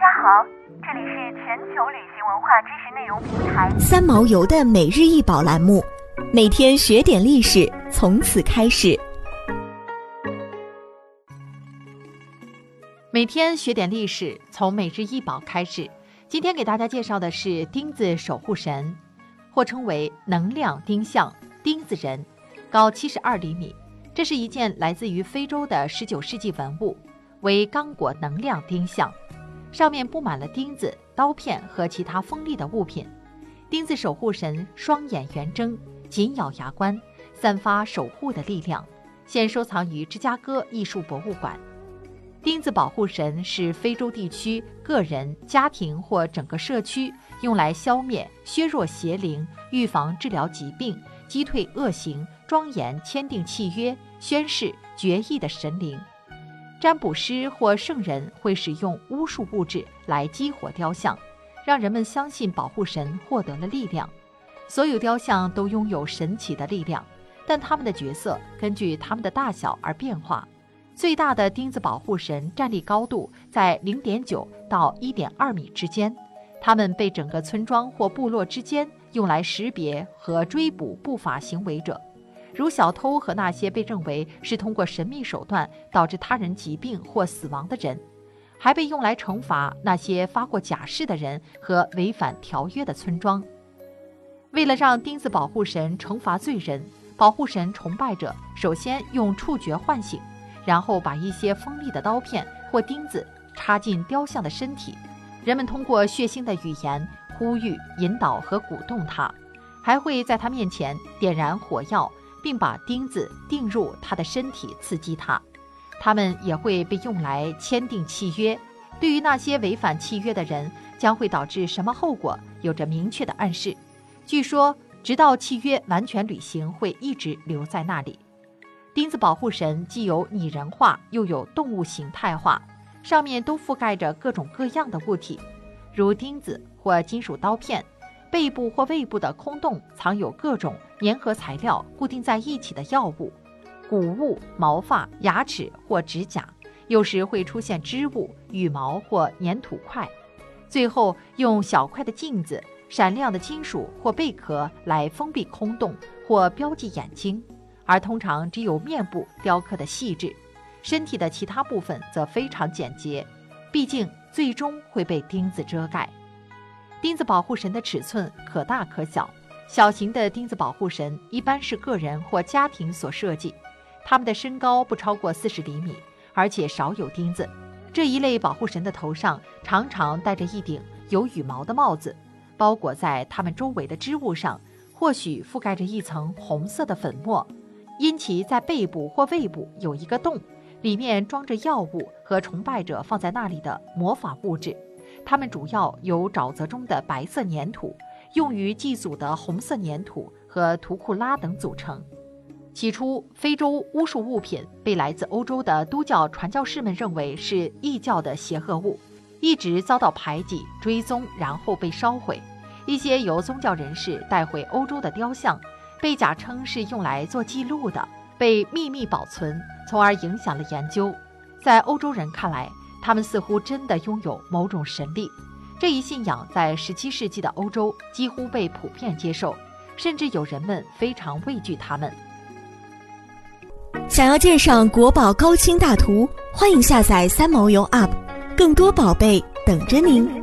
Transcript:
家好，这里是全球旅行文化知识内容平台三毛游的每日一宝栏目，每天学点历史，从此开始。每天学点历史，从每日一宝开始。今天给大家介绍的是钉子守护神，或称为能量钉像、钉子人，高七十二厘米。这是一件来自于非洲的十九世纪文物，为刚果能量钉像。上面布满了钉子、刀片和其他锋利的物品。钉子守护神双眼圆睁，紧咬牙关，散发守护的力量。现收藏于芝加哥艺术博物馆。钉子保护神是非洲地区个人、家庭或整个社区用来消灭、削弱邪灵、预防、治疗疾病、击退恶行、庄严签订契约、宣誓决议的神灵。占卜师或圣人会使用巫术物质来激活雕像，让人们相信保护神获得了力量。所有雕像都拥有神奇的力量，但他们的角色根据他们的大小而变化。最大的钉子保护神站立高度在零点九到一点二米之间，他们被整个村庄或部落之间用来识别和追捕不法行为者。如小偷和那些被认为是通过神秘手段导致他人疾病或死亡的人，还被用来惩罚那些发过假誓的人和违反条约的村庄。为了让钉子保护神惩罚罪人，保护神崇拜者首先用触觉唤醒，然后把一些锋利的刀片或钉子插进雕像的身体。人们通过血腥的语言呼吁、引导和鼓动他，还会在他面前点燃火药。并把钉子钉入他的身体，刺激他。他们也会被用来签订契约，对于那些违反契约的人，将会导致什么后果，有着明确的暗示。据说，直到契约完全履行，会一直留在那里。钉子保护神既有拟人化，又有动物形态化，上面都覆盖着各种各样的物体，如钉子或金属刀片。背部或胃部的空洞藏有各种粘合材料固定在一起的药物、谷物、毛发、牙齿或指甲，有时会出现织物、羽毛或粘土块。最后用小块的镜子、闪亮的金属或贝壳来封闭空洞或标记眼睛，而通常只有面部雕刻的细致，身体的其他部分则非常简洁，毕竟最终会被钉子遮盖。钉子保护神的尺寸可大可小，小型的钉子保护神一般是个人或家庭所设计，他们的身高不超过四十厘米，而且少有钉子。这一类保护神的头上常常戴着一顶有羽毛的帽子，包裹在他们周围的织物上，或许覆盖着一层红色的粉末，因其在背部或胃部有一个洞，里面装着药物和崇拜者放在那里的魔法物质。它们主要由沼泽中的白色粘土、用于祭祖的红色粘土和图库拉等组成。起初，非洲巫术物品被来自欧洲的都教传教士们认为是异教的邪恶物，一直遭到排挤、追踪，然后被烧毁。一些由宗教人士带回欧洲的雕像，被假称是用来做记录的，被秘密保存，从而影响了研究。在欧洲人看来，他们似乎真的拥有某种神力，这一信仰在17世纪的欧洲几乎被普遍接受，甚至有人们非常畏惧他们。想要鉴赏国宝高清大图，欢迎下载三毛游 App，更多宝贝等着您。